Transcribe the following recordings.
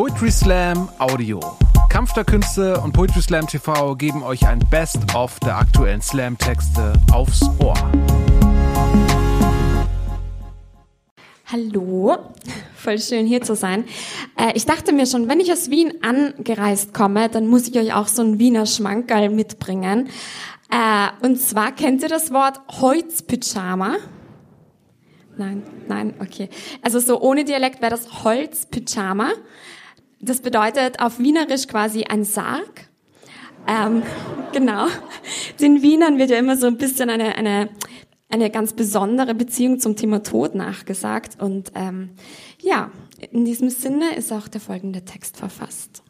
Poetry Slam Audio. Kampf der Künste und Poetry Slam TV geben euch ein Best-of der aktuellen Slam-Texte aufs Ohr. Hallo, voll schön hier zu sein. Äh, ich dachte mir schon, wenn ich aus Wien angereist komme, dann muss ich euch auch so ein Wiener Schmankerl mitbringen. Äh, und zwar kennt ihr das Wort Holzpyjama? Nein, nein, okay. Also so ohne Dialekt wäre das Holzpyjama. Das bedeutet auf Wienerisch quasi ein Sarg. Ähm, genau. Den Wienern wird ja immer so ein bisschen eine, eine, eine ganz besondere Beziehung zum Thema Tod nachgesagt. Und ähm, ja, in diesem Sinne ist auch der folgende Text verfasst.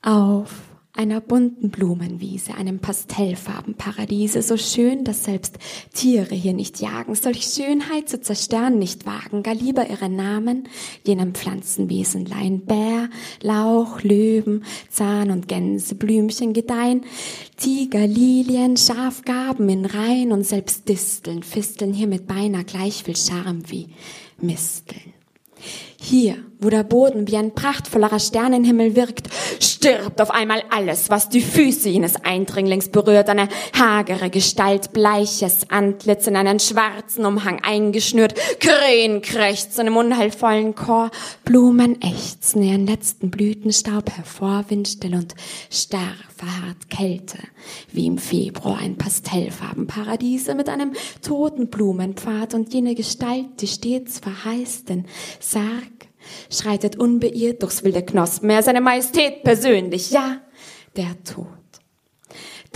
Auf einer bunten Blumenwiese, einem Pastellfarbenparadiese, so schön, dass selbst Tiere hier nicht jagen, solch Schönheit zu zerstören nicht wagen, gar lieber ihre Namen jenem Pflanzenwesen leihen. Bär, Lauch, Löwen, Zahn und Gänseblümchen gedeihen, Tiger, Lilien, Schafgaben in Reihen und selbst Disteln, Fisteln hier mit beinahe gleich viel Charme wie Misteln. Hier, wo der Boden wie ein prachtvollerer Sternenhimmel wirkt, stirbt auf einmal alles, was die Füße jenes Eindringlings berührt. Eine hagere Gestalt, bleiches Antlitz in einen schwarzen Umhang eingeschnürt, Krähen krächzen im unheilvollen Chor, Blumen ächzen ihren letzten Blütenstaub hervor, windstill und starr verharrt Kälte, wie im Februar ein Pastellfarbenparadiese mit einem toten Blumenpfad. Und jene Gestalt, die stets verheißt den Sarg schreitet unbeirrt durchs wilde Knospen. Er seine Majestät persönlich, ja, der Tod.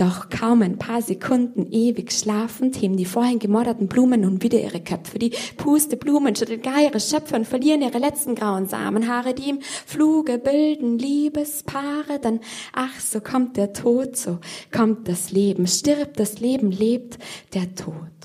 Doch kaum ein paar Sekunden ewig schlafend heben die vorhin gemorderten Blumen nun wieder ihre Köpfe. Die puste Blumen schütteln gar ihre Schöpfe und verlieren ihre letzten grauen Samenhaare, die im Fluge bilden Liebespaare. Dann, ach, so kommt der Tod, so kommt das Leben, stirbt das Leben, lebt der Tod.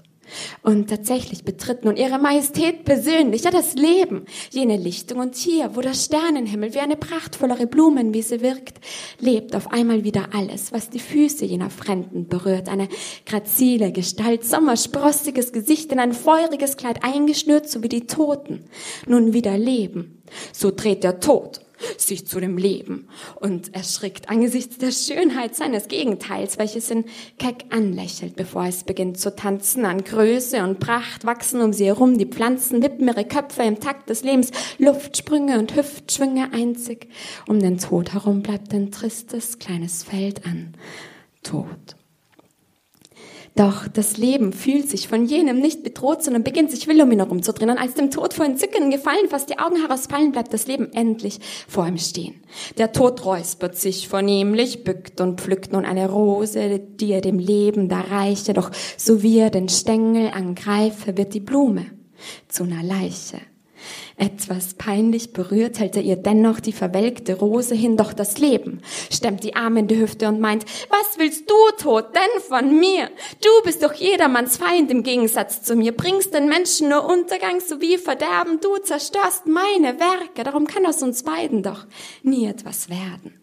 Und tatsächlich betritt nun ihre Majestät persönlich, ja das Leben, jene Lichtung und hier, wo der Sternenhimmel wie eine prachtvollere Blumenwiese wirkt, lebt auf einmal wieder alles, was die Füße jener Fremden berührt, eine grazile Gestalt, sommersprossiges Gesicht in ein feuriges Kleid eingeschnürt, so wie die Toten, nun wieder leben. So dreht der Tod sich zu dem Leben und erschrickt angesichts der Schönheit seines Gegenteils, welches ihn keck anlächelt, bevor es beginnt zu tanzen. An Größe und Pracht wachsen um sie herum die Pflanzen, wippen ihre Köpfe im Takt des Lebens, Luftsprünge und Hüftschwünge einzig. Um den Tod herum bleibt ein tristes kleines Feld an Tod. Doch das Leben fühlt sich von jenem nicht bedroht, sondern beginnt sich wild um ihn herumzudrehen. Und als dem Tod vor Entzücken gefallen, fast die Augen herausfallen, bleibt das Leben endlich vor ihm stehen. Der Tod räuspert sich vornehmlich, bückt und pflückt nun eine Rose, die er dem Leben da reiche. Doch so wie er den Stängel angreife, wird die Blume zu einer Leiche. Etwas peinlich berührt hält er ihr dennoch die verwelkte Rose hin, doch das Leben stemmt die Arme in die Hüfte und meint, was willst du, Tod, denn von mir? Du bist doch jedermanns Feind im Gegensatz zu mir, bringst den Menschen nur Untergang sowie Verderben, du zerstörst meine Werke, darum kann aus uns beiden doch nie etwas werden.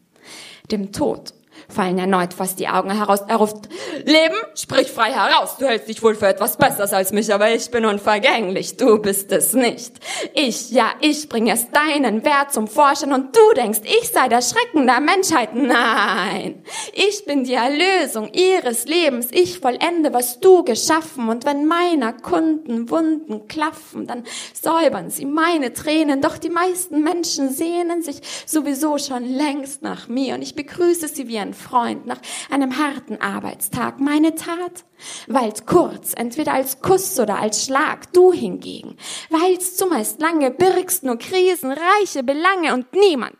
Dem Tod fallen erneut fast die Augen heraus. Er ruft, Leben, sprich frei heraus. Du hältst dich wohl für etwas Besseres als mich, aber ich bin unvergänglich. Du bist es nicht. Ich, ja, ich bringe erst deinen Wert zum Vorschein und du denkst, ich sei der Schrecken der Menschheit. Nein. Ich bin die Erlösung ihres Lebens. Ich vollende, was du geschaffen und wenn meiner Kunden Wunden klaffen, dann säubern sie meine Tränen. Doch die meisten Menschen sehnen sich sowieso schon längst nach mir und ich begrüße sie wie ein Freund nach einem harten Arbeitstag. Meine Tat weil's kurz, entweder als Kuss oder als Schlag. Du hingegen weil's zumeist lange, birgst nur Krisen, reiche Belange und niemand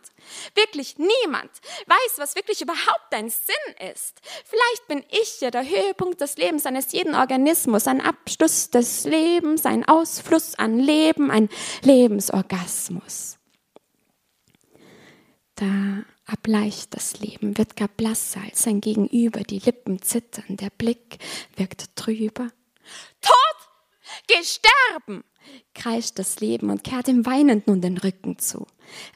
Wirklich niemand weiß, was wirklich überhaupt dein Sinn ist. Vielleicht bin ich ja der Höhepunkt des Lebens eines jeden Organismus, ein Abschluss des Lebens, ein Ausfluss an Leben, ein Lebensorgasmus. Da Erbleicht das Leben, wird gar blasser als sein Gegenüber, die Lippen zittern, der Blick wirkt trüber. Tod! Sterben! kreischt das Leben und kehrt ihm weinend nun den Rücken zu.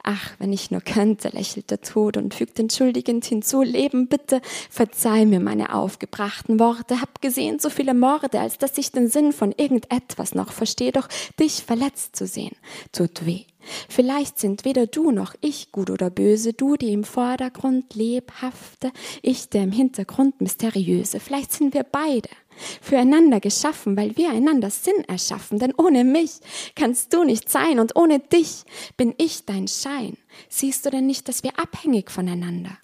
Ach, wenn ich nur könnte, lächelt der Tod und fügt entschuldigend hinzu, Leben, bitte, verzeih mir meine aufgebrachten Worte, hab gesehen so viele Morde, als dass ich den Sinn von irgendetwas noch verstehe, doch dich verletzt zu sehen, tut weh. Vielleicht sind weder du noch ich gut oder böse, du die im Vordergrund lebhafte, ich der im Hintergrund mysteriöse. Vielleicht sind wir beide füreinander geschaffen, weil wir einander Sinn erschaffen, denn ohne mich kannst du nicht sein und ohne dich bin ich dein Schein. Siehst du denn nicht, dass wir abhängig voneinander?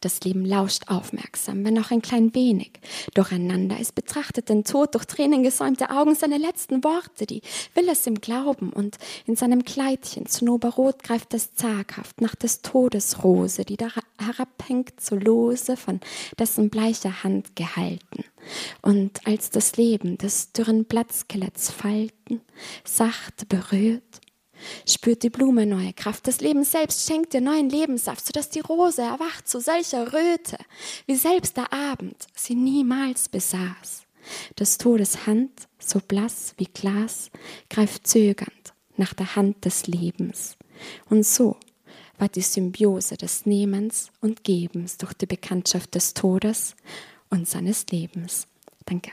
Das Leben lauscht aufmerksam, wenn auch ein klein wenig. Durcheinander. Es betrachtet den Tod durch Tränen gesäumte Augen seine letzten Worte, die will es ihm glauben. Und in seinem Kleidchen zinnoberrot greift es zaghaft nach des Todes Rose, die da herabhängt so lose von dessen bleicher Hand gehalten. Und als das Leben des dürren Blattskeletts Falten sacht berührt, spürt die Blume neue Kraft. Das Leben selbst schenkt dir neuen Lebenssaft, sodass die Rose erwacht zu solcher Röte, wie selbst der Abend sie niemals besaß. Des Todes Hand, so blass wie Glas, greift zögernd nach der Hand des Lebens. Und so war die Symbiose des Nehmens und Gebens durch die Bekanntschaft des Todes und seines Lebens. Danke.